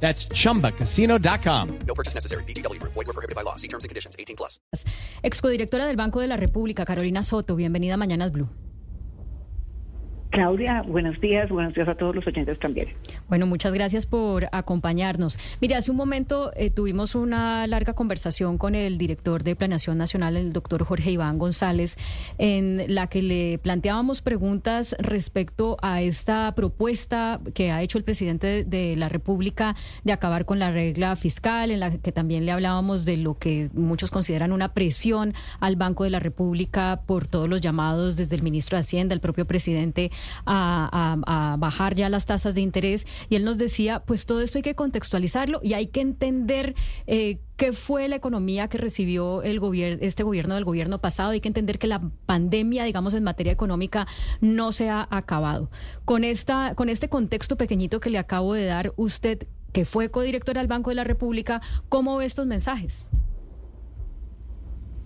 That's chumbacasino.com. No purchase necessary. BGW. Void were prohibited by law. See terms and conditions. 18 plus. Excodirectora del Banco de la República, Carolina Soto, bienvenida a Mañanas Blue. Claudia, buenos días, buenos días a todos los oyentes también. Bueno, muchas gracias por acompañarnos. Mire, hace un momento eh, tuvimos una larga conversación con el director de Planeación Nacional, el doctor Jorge Iván González, en la que le planteábamos preguntas respecto a esta propuesta que ha hecho el presidente de la República de acabar con la regla fiscal, en la que también le hablábamos de lo que muchos consideran una presión al Banco de la República por todos los llamados desde el ministro de Hacienda, el propio presidente a, bajar ya las tasas de interés y él nos decía, pues todo esto hay que contextualizarlo y hay que entender eh, qué fue la economía que recibió el gobierno, este gobierno del gobierno pasado, hay que entender que la pandemia, digamos, en materia económica no se ha acabado. Con esta, con este contexto pequeñito que le acabo de dar, usted que fue codirectora del Banco de la República, ¿cómo ve estos mensajes?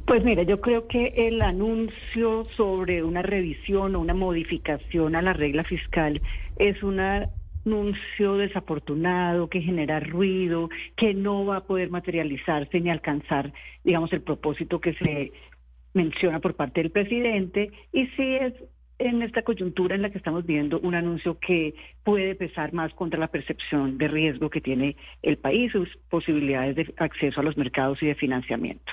Pues mira, yo creo que el anuncio sobre una revisión o una modificación a la regla fiscal es un anuncio desafortunado que genera ruido, que no va a poder materializarse ni alcanzar, digamos, el propósito que se menciona por parte del presidente y sí es en esta coyuntura en la que estamos viendo un anuncio que puede pesar más contra la percepción de riesgo que tiene el país, sus posibilidades de acceso a los mercados y de financiamiento.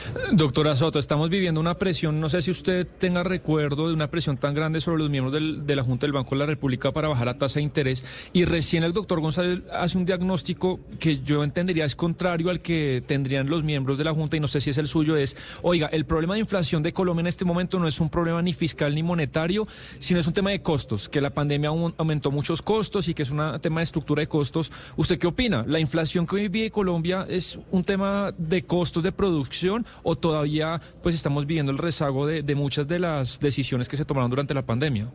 Doctora Soto, estamos viviendo una presión, no sé si usted tenga recuerdo de una presión tan grande sobre los miembros del- de la Junta del Banco de la República para bajar la tasa de interés y recién el doctor González hace un diagnóstico que yo entendería es contrario al que tendrían los miembros de la Junta y no sé si es el suyo, es, oiga, el problema de inflación de Colombia en este momento no es un problema ni fiscal ni monetario, sino es un tema de costos, que la pandemia aum- aumentó muchos costos y que es un tema de estructura de costos. ¿Usted qué opina? ¿La inflación que hoy vive Colombia es un tema de costos de producción o todavía pues estamos viviendo el rezago de, muchas de las decisiones que se tomaron durante la pandemia?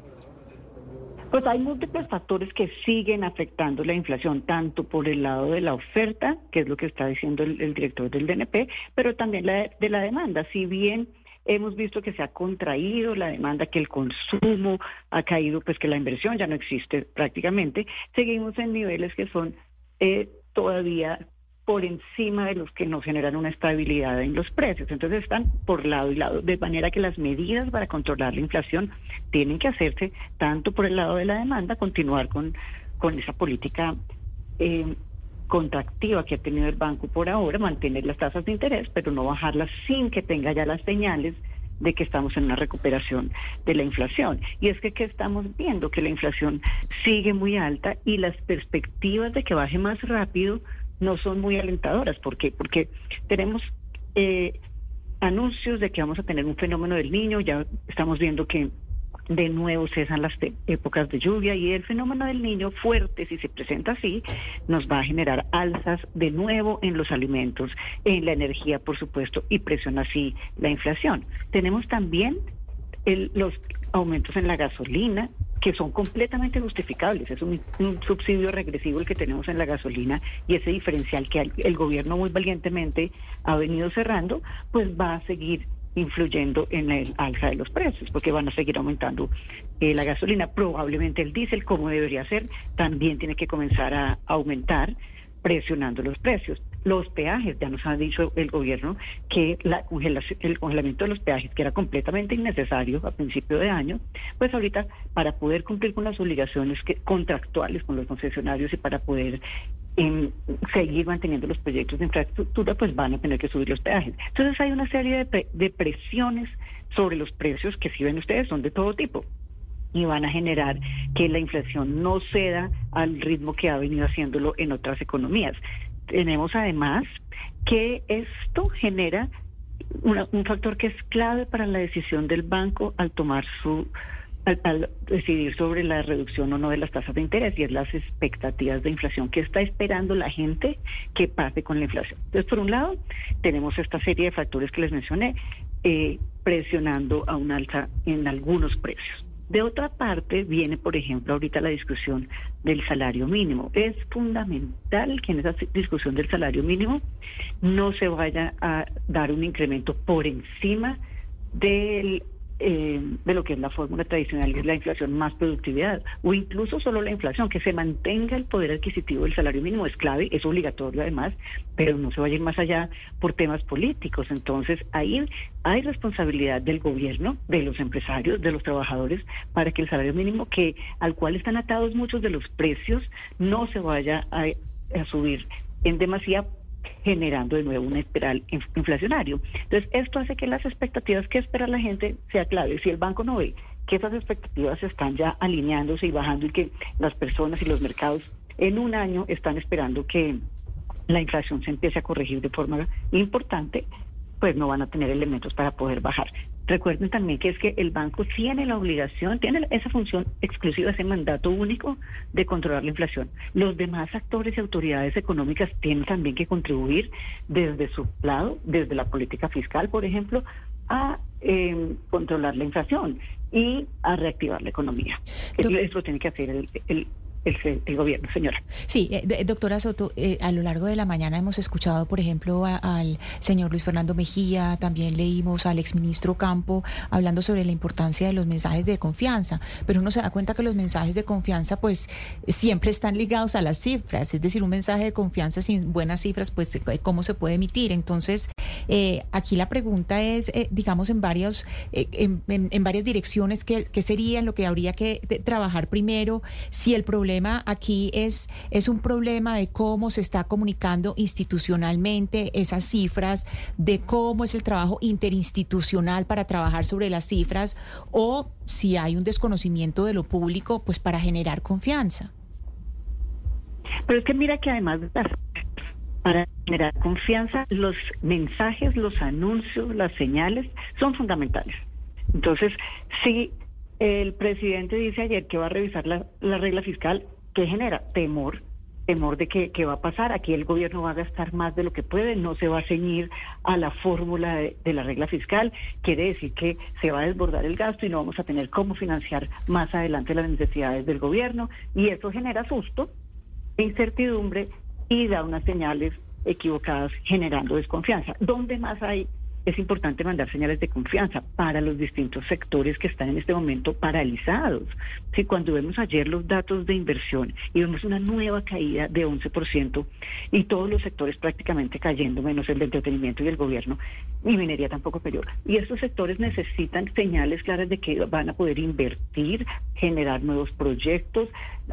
Pues hay múltiples factores que siguen afectando la inflación, tanto por el lado de la oferta, que es lo que está diciendo el, el director del DNP, pero también la, de la demanda. Si bien hemos visto que se ha contraído la demanda, que el consumo ha caído, pues que la inversión ya no existe prácticamente, seguimos en niveles que son eh, todavía por encima de los que nos generan una estabilidad en los precios. Entonces están por lado y lado, de manera que las medidas para controlar la inflación tienen que hacerse tanto por el lado de la demanda, continuar con, con esa política eh, contractiva que ha tenido el banco por ahora, mantener las tasas de interés, pero no bajarlas sin que tenga ya las señales de que estamos en una recuperación de la inflación. Y es que, ¿qué estamos viendo? Que la inflación sigue muy alta y las perspectivas de que baje más rápido no son muy alentadoras. ¿Por qué? Porque tenemos eh, anuncios de que vamos a tener un fenómeno del niño, ya estamos viendo que de nuevo cesan las épocas de lluvia y el fenómeno del niño fuerte, si se presenta así, nos va a generar alzas de nuevo en los alimentos, en la energía, por supuesto, y presiona así la inflación. Tenemos también el- los aumentos en la gasolina, que son completamente justificables. Es un, un subsidio regresivo el que tenemos en la gasolina y ese diferencial que el, gobierno muy valientemente ha venido cerrando, pues va a seguir influyendo en el alza de los precios, porque van a seguir aumentando eh, la gasolina. Probablemente el diésel, como debería ser, también tiene que comenzar a aumentar presionando los precios. Los peajes, ya nos ha dicho el gobierno que la congelación, el congelamiento de los peajes, que era completamente innecesario a principio de año, pues ahorita para poder cumplir con las obligaciones que, contractuales con los concesionarios y para poder em, seguir manteniendo los proyectos de infraestructura, pues van a tener que subir los peajes. Entonces hay una serie de, pre- de presiones sobre los precios que si ven ustedes son de todo tipo y van a generar que la inflación no ceda al ritmo que ha venido haciéndolo en otras economías. Tenemos además que esto genera un factor que es clave para la decisión del banco al tomar su al, al, decidir sobre la reducción o no de las tasas de interés y es las expectativas de inflación que está esperando la gente que pase con la inflación. Entonces, por un lado, tenemos esta serie de factores que les mencioné eh, presionando a un alza en algunos precios. De otra parte, viene, por ejemplo, ahorita la discusión del salario mínimo. Es fundamental que en esa discusión del salario mínimo no se vaya a dar un incremento por encima del eh, de lo que es la fórmula tradicional, que es la inflación más productividad, o incluso solo la inflación, que se mantenga el poder adquisitivo del salario mínimo es clave, es obligatorio además, pero no se vaya a ir más allá por temas políticos. Entonces, ahí hay responsabilidad del gobierno, de los empresarios, de los trabajadores, para que el salario mínimo, que al cual están atados muchos de los precios, no se vaya a, a subir en demasía generando de nuevo un espiral inflacionario. Entonces, esto hace que las expectativas que espera la gente sea clave. Si el banco no ve que esas expectativas están ya alineándose y bajando y que las personas y los mercados en un año están esperando que la inflación se empiece a corregir de forma importante, pues no van a tener elementos para poder bajar. Recuerden también que es que el banco tiene la obligación, tiene esa función exclusiva, ese mandato único de controlar la inflación. Los demás actores y autoridades económicas tienen también que contribuir desde su lado, desde la política fiscal, por ejemplo, a eh, controlar la inflación y a reactivar la economía. Eso tiene que hacer el, el el, gobierno, señora. Sí, eh, doctora Soto, eh, a lo largo de la mañana hemos escuchado, por ejemplo, al señor Luis Fernando Mejía, también leímos al exministro Campo hablando sobre la importancia de los mensajes de confianza, pero uno se da cuenta que los mensajes de confianza pues siempre están ligados a las cifras, es decir, un mensaje de confianza sin buenas cifras, pues cómo se puede emitir. Entonces, aquí la pregunta es, digamos, en varios, en, en, varias direcciones, ¿qué, ¿qué sería lo que habría que trabajar primero? Si el problema aquí es, es un problema de cómo se está comunicando institucionalmente esas cifras, de cómo es el trabajo interinstitucional para trabajar sobre las cifras o si hay un desconocimiento de lo público, pues para generar confianza. Pero es que mira que además para generar confianza, los mensajes, los anuncios, las señales son fundamentales. Entonces, si el presidente dice ayer que va a revisar la, regla fiscal. ¿Qué genera? Temor temor de que, va a pasar. Aquí el gobierno va a gastar más de lo que puede, no se va a ceñir a la fórmula de, de, la regla fiscal. Quiere decir que se va a desbordar el gasto y no vamos a tener cómo financiar más adelante las necesidades del gobierno. Y eso genera susto, incertidumbre y da unas señales equivocadas generando desconfianza. ¿Dónde más hay es importante mandar señales de confianza para los distintos sectores que están en este momento paralizados. Si cuando vemos ayer los datos de inversión y vemos una nueva caída de 11% y todos los sectores prácticamente cayendo, menos el de entretenimiento y el gobierno, y minería tampoco peor. Y estos sectores necesitan señales claras de que van a poder invertir, generar nuevos proyectos,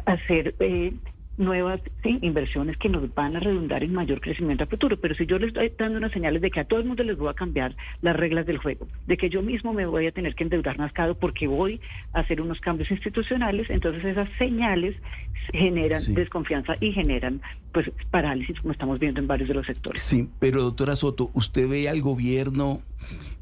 hacer eh, nuevas inversiones que nos van a redundar en mayor crecimiento a futuro. Pero si yo les estoy dando unas señales de que a todo el mundo les voy a cambiar las reglas del juego, de que yo mismo me voy a tener que endeudar más caro porque voy a hacer unos cambios institucionales, entonces esas señales generan desconfianza y generan pues parálisis como estamos viendo en varios de los sectores. Sí, pero doctora Soto, ¿usted ve al gobierno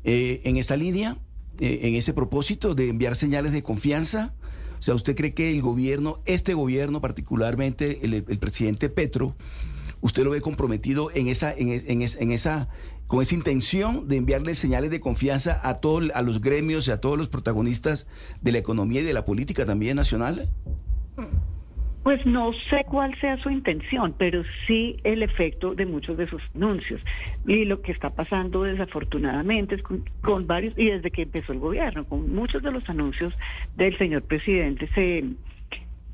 eh, en esa línea, eh, en ese propósito de enviar señales de confianza? O sea, ¿usted cree que el gobierno, este gobierno particularmente, el, presidente Petro, usted lo ve comprometido en esa, en, en, esa, con esa intención de enviarle señales de confianza a todos, a los gremios y a todos los protagonistas de la economía y de la política también nacional? Pues no sé cuál sea su intención, pero sí el efecto de muchos de sus anuncios. Y lo que está pasando desafortunadamente es con, varios, y desde que empezó el gobierno, con muchos de los anuncios del señor presidente se,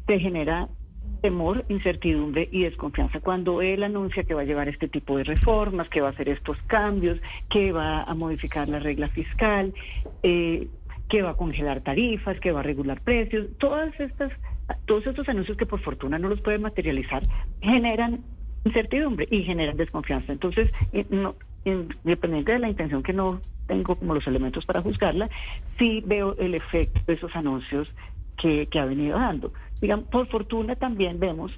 se genera temor, incertidumbre y desconfianza. Cuando él anuncia que va a llevar este tipo de reformas, que va a hacer estos cambios, que va a modificar la regla fiscal, eh, que va a congelar tarifas, que va a regular precios, todas estas todos estos anuncios que por fortuna no los pueden materializar generan incertidumbre y generan desconfianza. Entonces, eh, no, independiente de la intención que no tengo como los elementos para juzgarla, sí veo el efecto de esos anuncios que, ha venido dando. Digamos, por fortuna también vemos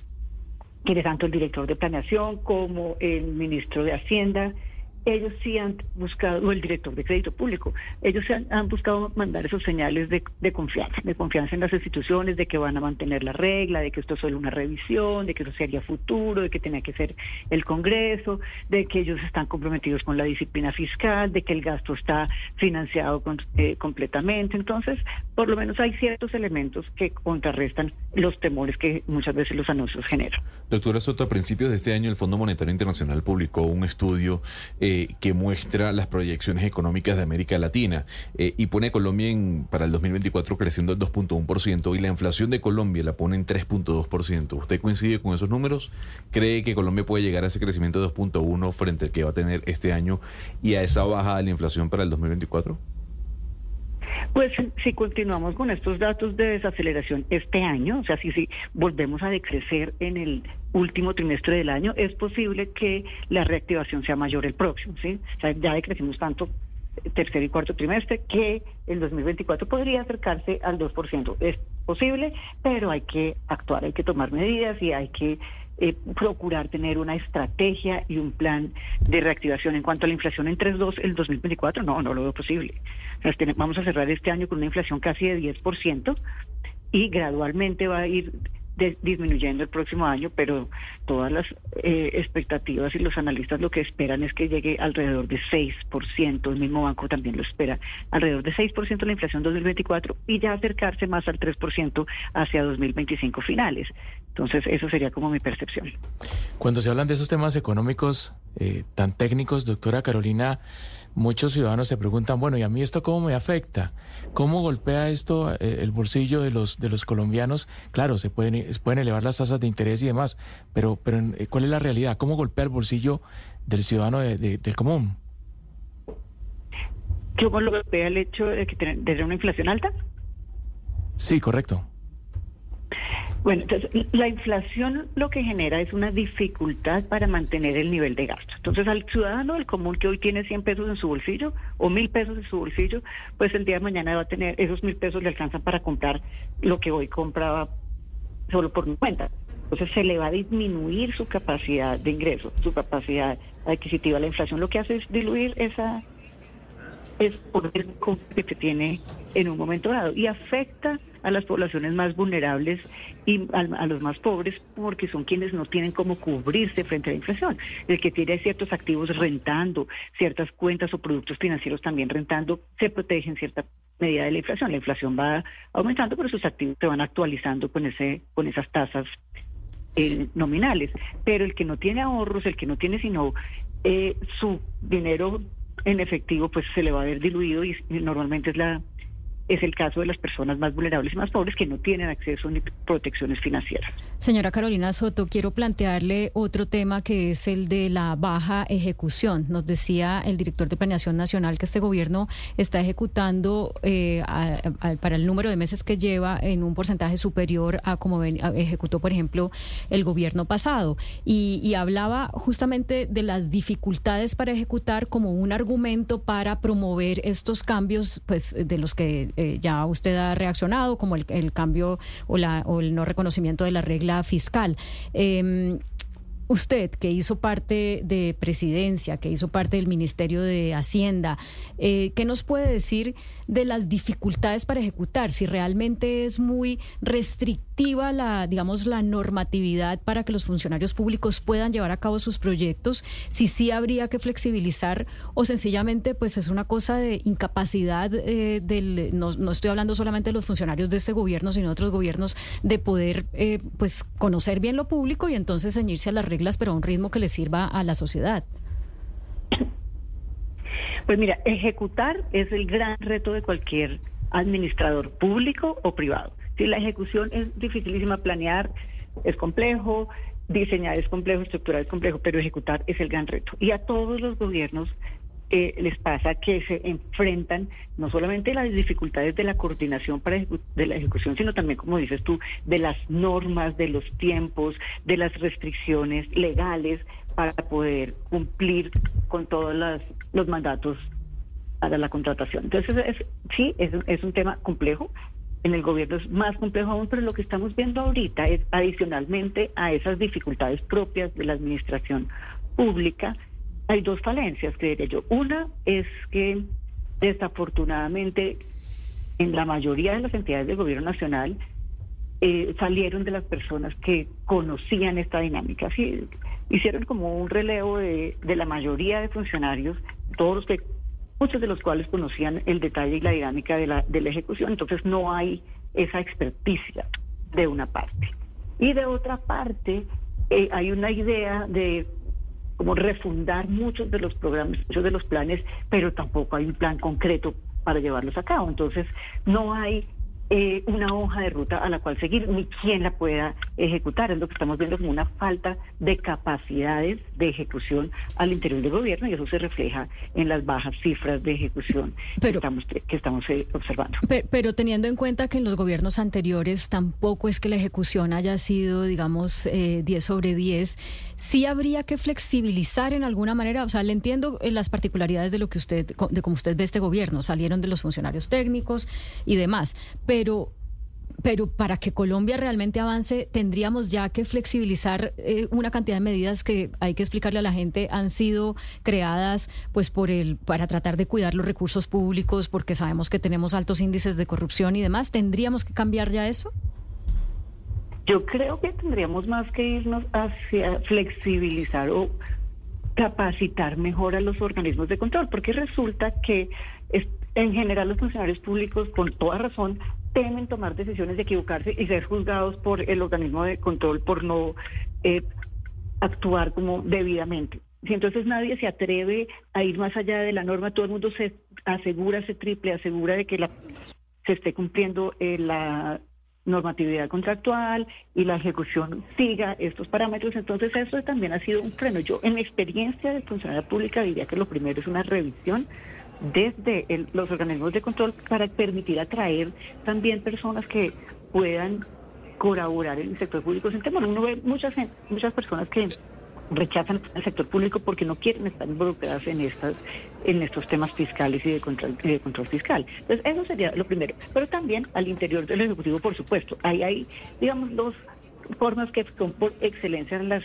que tanto el director de planeación como el ministro de Hacienda ellos sí han buscado, o el director de crédito público, ellos han, han buscado mandar esos señales de, de, confianza, de confianza en las instituciones, de que van a mantener la regla, de que esto es solo una revisión, de que eso sería futuro, de que tenía que ser el Congreso, de que ellos están comprometidos con la disciplina fiscal, de que el gasto está financiado con, eh, completamente. Entonces, por lo menos hay ciertos elementos que contrarrestan los temores que muchas veces los anuncios generan. Doctora Soto, a principios de este año el Fondo Monetario Internacional publicó un estudio eh, que muestra las proyecciones económicas de América Latina eh, y pone a Colombia en, para el 2024 creciendo al 2.1% y la inflación de Colombia la pone en 3.2%. ¿Usted coincide con esos números? ¿Cree que Colombia puede llegar a ese crecimiento de 2.1 frente al que va a tener este año y a esa baja de la inflación para el 2024? Pues si continuamos con estos datos de desaceleración este año, o sea, si, si volvemos a decrecer en el último trimestre del año, es posible que la reactivación sea mayor el próximo, ¿sí? O sea, ya decrecimos tanto tercer y cuarto trimestre que el 2024 podría acercarse al 2%. Es posible, pero hay que actuar, hay que tomar medidas y hay que eh, procurar tener una estrategia y un plan de reactivación. En cuanto a la inflación en 3.2 el 2024, no, no lo veo posible. vamos a cerrar este año con una inflación casi de 10% y gradualmente va a ir disminuyendo el próximo año, pero todas las eh, expectativas y los analistas lo que esperan es que llegue alrededor de 6%, el mismo banco también lo espera, alrededor de 6% la inflación 2024 y ya acercarse más al 3% hacia 2025 finales. Entonces, eso sería como mi percepción. Cuando se hablan de esos temas económicos eh, tan técnicos, doctora Carolina, muchos ciudadanos se preguntan, bueno, ¿y a mí esto cómo me afecta? ¿Cómo golpea esto eh, el bolsillo de los, de los colombianos? Claro, se pueden, pueden elevar las tasas de interés y demás, pero, pero eh, ¿cuál es la realidad? ¿Cómo golpea el bolsillo del ciudadano del común? ¿Cómo lo golpea el hecho de que tener una inflación alta? Sí, correcto. Bueno, entonces la inflación lo que genera es una dificultad para mantener el nivel de gasto. Entonces al ciudadano del común que hoy tiene 100 pesos en su bolsillo o mil pesos en su bolsillo, pues el día de mañana va a tener esos mil pesos le alcanzan para comprar lo que hoy compraba solo por mi cuenta. Entonces se le va a disminuir su capacidad de ingreso, su capacidad adquisitiva. La inflación lo que hace es diluir esa es poder que se tiene en un momento dado y afecta a las poblaciones más vulnerables y a, los más pobres porque son quienes no tienen cómo cubrirse frente a la inflación. El que tiene ciertos activos rentando, ciertas cuentas o productos financieros también rentando, se protege en cierta medida de la inflación. La inflación va aumentando, pero sus activos se van actualizando con, ese, con esas tasas eh, nominales. Pero el que no tiene ahorros, el que no tiene sino eh, su dinero en efectivo, pues se le va a ver diluido y normalmente es la es el caso de las personas más vulnerables y más pobres que no tienen acceso ni protecciones financieras. Señora Carolina Soto, quiero plantearle otro tema que es el de la baja ejecución. Nos decía el director de Planeación Nacional que este gobierno está ejecutando eh, para el número de meses que lleva en un porcentaje superior a como ejecutó, por ejemplo, el gobierno pasado. Y, hablaba justamente de las dificultades para ejecutar como un argumento para promover estos cambios, pues de los que eh, ya usted ha reaccionado, como el, cambio o, el no reconocimiento de la regla fiscal. Em, usted, que hizo parte de presidencia, que hizo parte del Ministerio de Hacienda, eh, ¿qué nos puede decir de las dificultades para ejecutar? Si realmente es muy restrictiva la, digamos, la normatividad para que los funcionarios públicos puedan llevar a cabo sus proyectos, si sí habría que flexibilizar o sencillamente pues es una cosa de incapacidad eh, del, no, no, estoy hablando solamente de los funcionarios de este gobierno, sino de otros gobiernos, de poder eh, pues conocer bien lo público y entonces ceñirse a las reglas pero a un ritmo que le sirva a la sociedad. Pues mira, ejecutar es el gran reto de cualquier administrador público o privado. Si la ejecución es dificilísima, planear es complejo, diseñar es complejo, estructurar es complejo, pero ejecutar es el gran reto. Y a todos los gobiernos eh, les pasa que se enfrentan no solamente las dificultades de la coordinación para de la ejecución, sino también, como dices tú, de las normas, de los tiempos, de las restricciones legales para poder cumplir con todos los mandatos para la contratación. Entonces, sí, es, es un tema complejo. En el gobierno es más complejo aún, pero lo que estamos viendo ahorita es adicionalmente a esas dificultades propias de la administración pública, hay dos falencias, creería yo. Una es que desafortunadamente en la mayoría de las entidades del gobierno nacional eh, salieron de las personas que conocían esta dinámica. Así, hicieron como un relevo de la mayoría de funcionarios, todos los que, muchos de los cuales conocían el detalle y la dinámica de la, de la ejecución. Entonces no hay esa experticia de una parte. Y de otra parte, eh, hay una idea de como refundar muchos de los programas, muchos de los planes, pero tampoco hay un plan concreto para llevarlos a cabo. Entonces, no hay eh, una hoja de ruta a la cual seguir, ni quién la pueda ejecutar. Es lo que estamos viendo como una falta de capacidades de ejecución al interior del gobierno y eso se refleja en las bajas cifras de ejecución Pero- que estamos, que estamos eh, observando. Pe- Pero teniendo en cuenta que en los gobiernos anteriores tampoco es que la ejecución haya sido, digamos, eh, 10 sobre 10, sí habría que flexibilizar en alguna manera. O sea, le entiendo eh, las particularidades de lo que usted, de cómo usted ve este gobierno. Salieron de los funcionarios técnicos y demás. Pero pero para que Colombia realmente avance, tendríamos ya que flexibilizar eh, una cantidad de medidas que hay que explicarle a la gente han sido creadas pues por el para tratar de cuidar los recursos públicos porque sabemos que tenemos altos índices de corrupción y demás. ¿Tendríamos que cambiar ya eso? Yo creo que tendríamos más que irnos hacia flexibilizar o capacitar mejor a los organismos de control, porque resulta que en general los funcionarios públicos, con toda razón, temen tomar decisiones de equivocarse y ser juzgados por el organismo de control por no eh, actuar como debidamente. Si entonces nadie se atreve a ir más allá de la norma, todo el mundo se asegura, se triple, asegura de que la, se esté cumpliendo eh, la normatividad contractual y la ejecución siga estos parámetros. Entonces eso también ha sido un freno. Yo en mi experiencia de funcionaria pública diría que lo primero es una revisión desde el- los organismos de control para permitir atraer también personas que puedan colaborar en el sector público sin temor. Uno ve muchas, muchas personas que rechazan el sector público porque no quieren estar involucradas en estas en estos temas fiscales y de control, y de control fiscal. Entonces, eso sería lo primero. Pero también al interior del Ejecutivo, por supuesto. Ahí hay, digamos, dos formas que son por excelencia las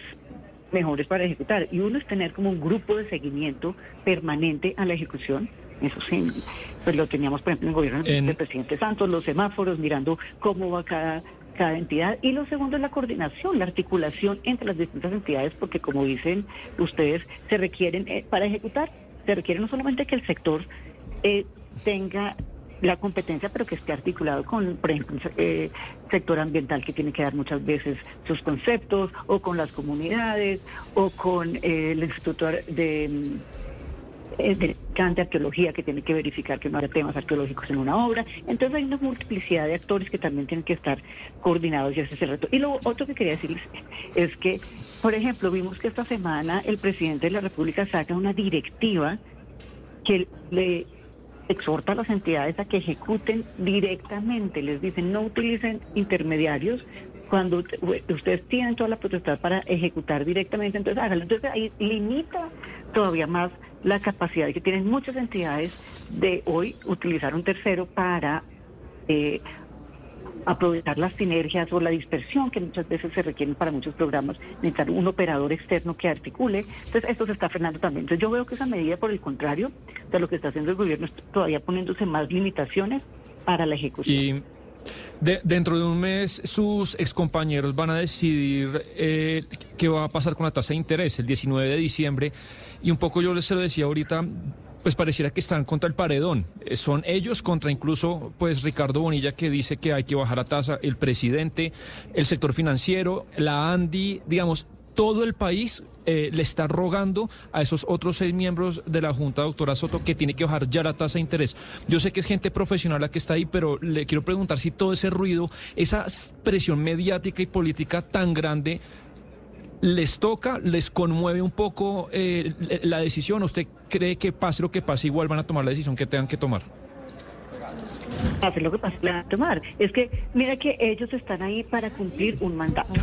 mejores para ejecutar. Y uno es tener como un grupo de seguimiento permanente a la ejecución. Eso sí, pues lo teníamos, por ejemplo, en el gobierno En- del presidente Santos, los semáforos, mirando cómo va cada, cada entidad. Y lo segundo es la coordinación, la articulación entre las distintas entidades, porque como dicen ustedes, se requieren, eh, para ejecutar, se requiere no solamente que el sector eh, tenga la competencia, pero que esté articulado con, por ejemplo, el eh, sector ambiental que tiene que dar muchas veces sus conceptos, o con las comunidades, o con eh, el Instituto de, de, de arqueología que tiene que verificar que no haya temas arqueológicos en una obra. Entonces hay una multiplicidad de actores que también tienen que estar coordinados y ese es el reto. Y lo otro que quería decirles es que, por ejemplo, vimos que esta semana el presidente de la República saca una directiva que le exhorta a las entidades a que ejecuten directamente, les dicen no utilicen intermediarios cuando ustedes tienen toda la potestad para ejecutar directamente, entonces háganlo. Entonces ahí limita todavía más la capacidad que tienen muchas entidades de hoy utilizar un tercero para eh, aprovechar las sinergias o la dispersión que muchas veces se requieren para muchos programas, necesitar un operador externo que articule. Entonces, esto se está frenando también. Entonces, yo veo que esa medida, por el contrario, de lo que está haciendo el gobierno, es todavía poniéndose más limitaciones para la ejecución. De- dentro de un mes sus excompañeros van a decidir eh, qué va a pasar con la tasa de interés el 19 de diciembre. Y un poco yo les se lo decía ahorita, pues pareciera que están contra el paredón. Eh, son ellos contra incluso pues Ricardo Bonilla que dice que hay que bajar la tasa, el presidente, el sector financiero, la ANDI, digamos, todo el país eh, le está rogando a esos otros seis miembros de la Junta, doctora Soto, que tiene que bajar ya la tasa de interés. Yo sé que es gente profesional la que está ahí, pero le quiero preguntar si todo ese ruido, esa presión mediática y política tan grande, les toca, les conmueve un poco eh, la decisión. ¿Usted cree que pase lo que pase, igual van a tomar la decisión que tengan que tomar? hacer lo que pasa le van a tomar. Es que mira que ellos están ahí para cumplir un mandato.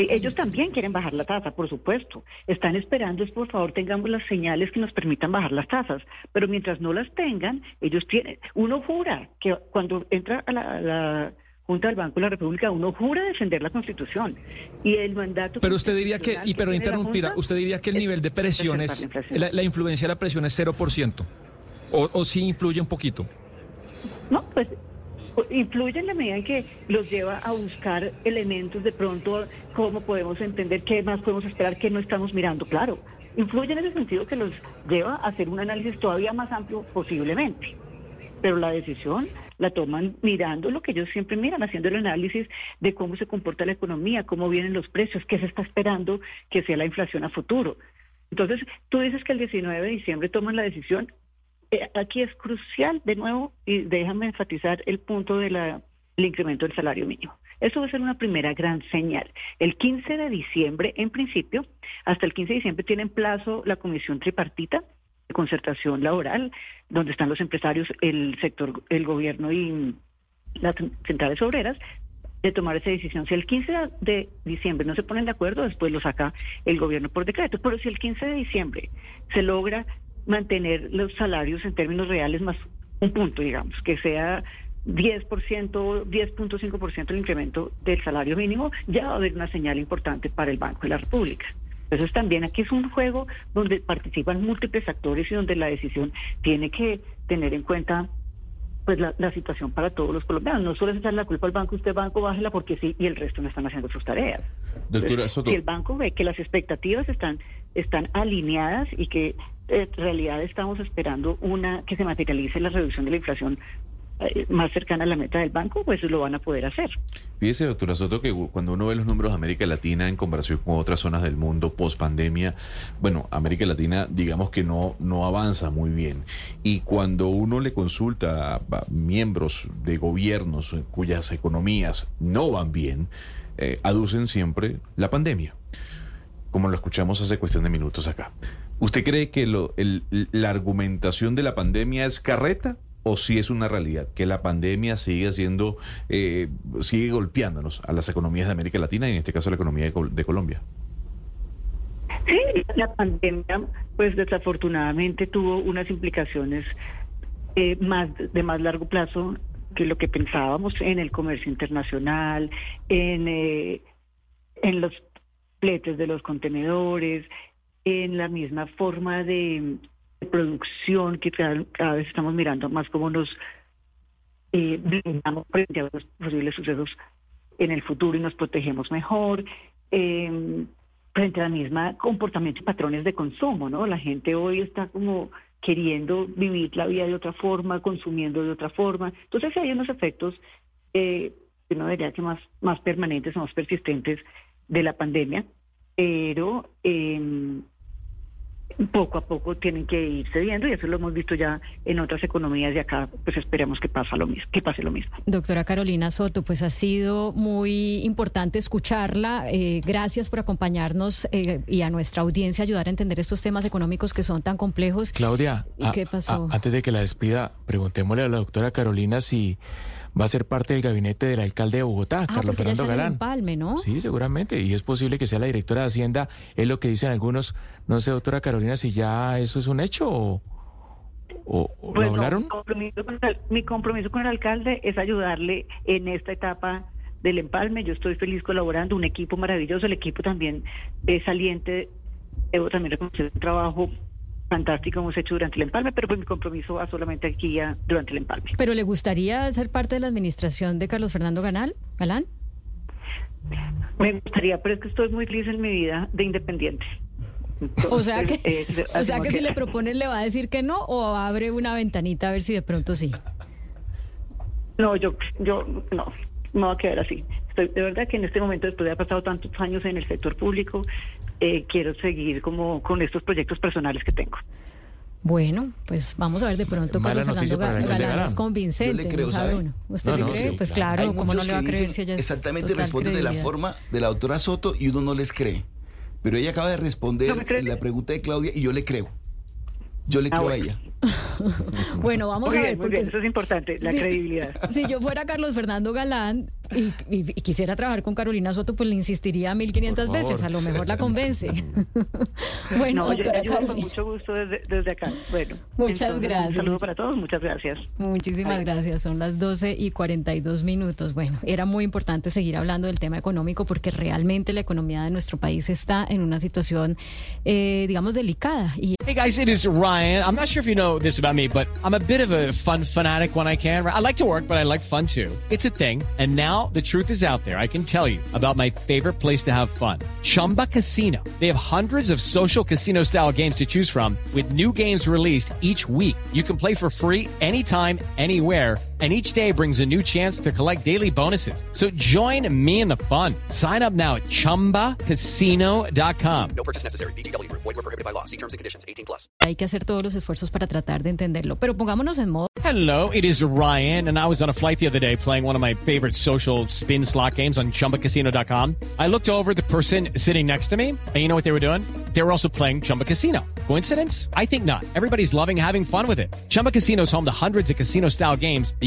Sí, ellos también quieren bajar la tasa, por supuesto. Están esperando es por favor tengamos las señales que nos permitan bajar las tasas. Pero mientras no las tengan, ellos tienen, uno jura que cuando entra a la, a la Junta del Banco de la República, uno jura defender la Constitución. Y el mandato... Pero usted diría que, y pero interrumpir, usted diría que el nivel de presión es, la influencia de la presión es 0%, o, o sí influye un poquito. No, pues influye en la medida en que los lleva a buscar elementos de pronto, cómo podemos entender, qué más podemos esperar, qué no estamos mirando. Claro, influye en ese sentido que los lleva a hacer un análisis todavía más amplio posiblemente. Pero la decisión la toman mirando lo que ellos siempre miran, haciendo el análisis de cómo se comporta la economía, cómo vienen los precios, qué se está esperando que sea la inflación a futuro. Entonces, tú dices que el 19 de diciembre toman la decisión, aquí es crucial, de nuevo, y déjame enfatizar el punto del incremento del salario mínimo. Eso va a ser una primera gran señal. El 15 de diciembre, en principio, hasta el 15 de diciembre tienen plazo la comisión tripartita de concertación laboral, donde están los empresarios, el sector, el gobierno y las centrales obreras, de tomar esa decisión. Si el 15 de diciembre no se ponen de acuerdo, después lo saca el gobierno por decreto. Pero si el 15 de diciembre se logra mantener los salarios en términos reales más un punto, digamos, que sea 10%, 10.5% el incremento del salario mínimo, ya va a haber una señal importante para el Banco de la República. Entonces también aquí es un juego donde participan múltiples actores y donde la decisión tiene que tener en cuenta pues la, la situación para todos los colombianos. No solo es la culpa al banco, usted banco bájela porque sí y el resto no están haciendo sus tareas. Doctora Entonces, Soto. Si el banco ve que las expectativas están, están alineadas y que eh, en realidad estamos esperando una que se materialice la reducción de la inflación más cercana a la meta del banco, pues lo van a poder hacer. Fíjese, doctora Soto, que cuando uno ve los números de América Latina en comparación con otras zonas del mundo post pandemia, bueno, América Latina digamos que no, no avanza muy bien. Y cuando uno le consulta a, miembros de gobiernos cuyas economías no van bien, eh, aducen siempre la pandemia, como lo escuchamos hace cuestión de minutos acá. ¿Usted cree que lo, la argumentación de la pandemia es carreta? ¿O si es una realidad que la pandemia sigue siendo, eh, sigue golpeándonos a las economías de América Latina y en este caso la economía de, Col- de Colombia? Sí, la pandemia, pues desafortunadamente tuvo unas implicaciones eh, más de más largo plazo que lo que pensábamos en el comercio internacional, en, eh, en los fletes de los contenedores, en la misma forma de, de producción que cada, vez estamos mirando más como nos eh, frente a los posibles sucesos en el futuro y nos protegemos mejor. eh, frente a la misma comportamiento y patrones de consumo, ¿no? La gente hoy está como queriendo vivir la vida de otra forma, consumiendo de otra forma. Entonces hay unos efectos, eh, no diría que más, más permanentes más persistentes de la pandemia, pero eh, poco a poco tienen que irse viendo y eso lo hemos visto ya en otras economías y acá pues esperemos que pasa lo mismo, que pase lo mismo. Doctora Carolina Soto, pues ha sido muy importante escucharla. Eh, gracias por acompañarnos eh, y a nuestra audiencia ayudar a entender estos temas económicos que son tan complejos. Claudia, ¿Y a- qué pasó? a- antes de que la despida, preguntémosle a la doctora Carolina si va a ser parte del gabinete del alcalde de Bogotá, Ah, Carlos Fernando el Galán. empalme, ¿no? Sí, seguramente, y es posible que sea la directora de Hacienda, es lo que dicen algunos. No sé, doctora Carolina, si ya eso es un hecho o, lo hablaron. Mi compromiso, con el, mi compromiso con el alcalde es ayudarle en esta etapa del empalme. Yo estoy feliz colaborando, un equipo maravilloso, el equipo también es saliente. Debo también reconocer un trabajo fantástico hemos hecho durante el empalme, pero pues mi compromiso va solamente aquí ya durante el empalme. ¿Pero le gustaría ser parte de la administración de Carlos Fernando Ganal, Galán? Me gustaría, pero es que estoy muy feliz en mi vida de independiente. O sea que, eh, o sea que si le proponen le va a decir que no o abre una ventanita a ver si de pronto sí. No, yo, yo no, no va a quedar así. Estoy, de verdad que en este momento, después de haber pasado tantos años en el sector público, eh, quiero seguir como con estos proyectos personales que tengo. Bueno, pues vamos a ver de pronto Mala Carlos Fernando Galán es convincente, Yo le creo, no sabe. ¿Usted No, le no, cree? sí, pues claro. ¿cómo no le va a creer si ella es exactamente total responden de la forma de la doctora Soto y uno no les cree. Pero ella acaba de ¿No responder la pregunta de Claudia y yo le creo. Yo le Ah, creo bueno. a ella. Bueno, vamos Muy a ver, porque bien, eso es importante, la Sí. credibilidad. si yo fuera Carlos Fernando Galán, y, y- y quisiera trabajar con Carolina Soto, pues le insistiría 1500 Por favor. veces, a lo mejor la convence. bueno, No, yo doctora ayudo con Carolina, mucho gusto desde, desde acá. Bueno, Muchas entonces, gracias. Un saludo para todos, muchas gracias. muchísimas gracias. Son las 12 y 42 minutos. Bueno, era muy importante seguir hablando del tema económico porque realmente la economía de nuestro país está en una situación, eh, digamos, delicada. Y Hey guys, it is Ryan. I'm not sure if you know this about me, but I'm a bit of a fun fanatic when I can. I like to work, but I like fun too. It's a thing. And now the truth is out there. I can tell you about my favorite place to have fun Chumba Casino. They have hundreds of social casino style games to choose from, with new games released each week. You can play for free anytime, anywhere. And each day brings a new chance to collect daily bonuses. So join me in the fun. Sign up now at chumbacasino.com. No purchase necessary. VGW Group. Void were prohibited by law. See terms and conditions. 18 plus. hay que hacer todos los esfuerzos para tratar de entenderlo. Pero pongámonos en modo Hello, it is Ryan, and I was on a flight the other day playing one of my favorite social spin slot games on chumbacasino.com. I looked over the person sitting next to me, and you know what they were doing? They were also playing Chumba Casino. Coincidence? I think not. Everybody's loving having fun with it. Chumba Casino is home to hundreds of casino style games that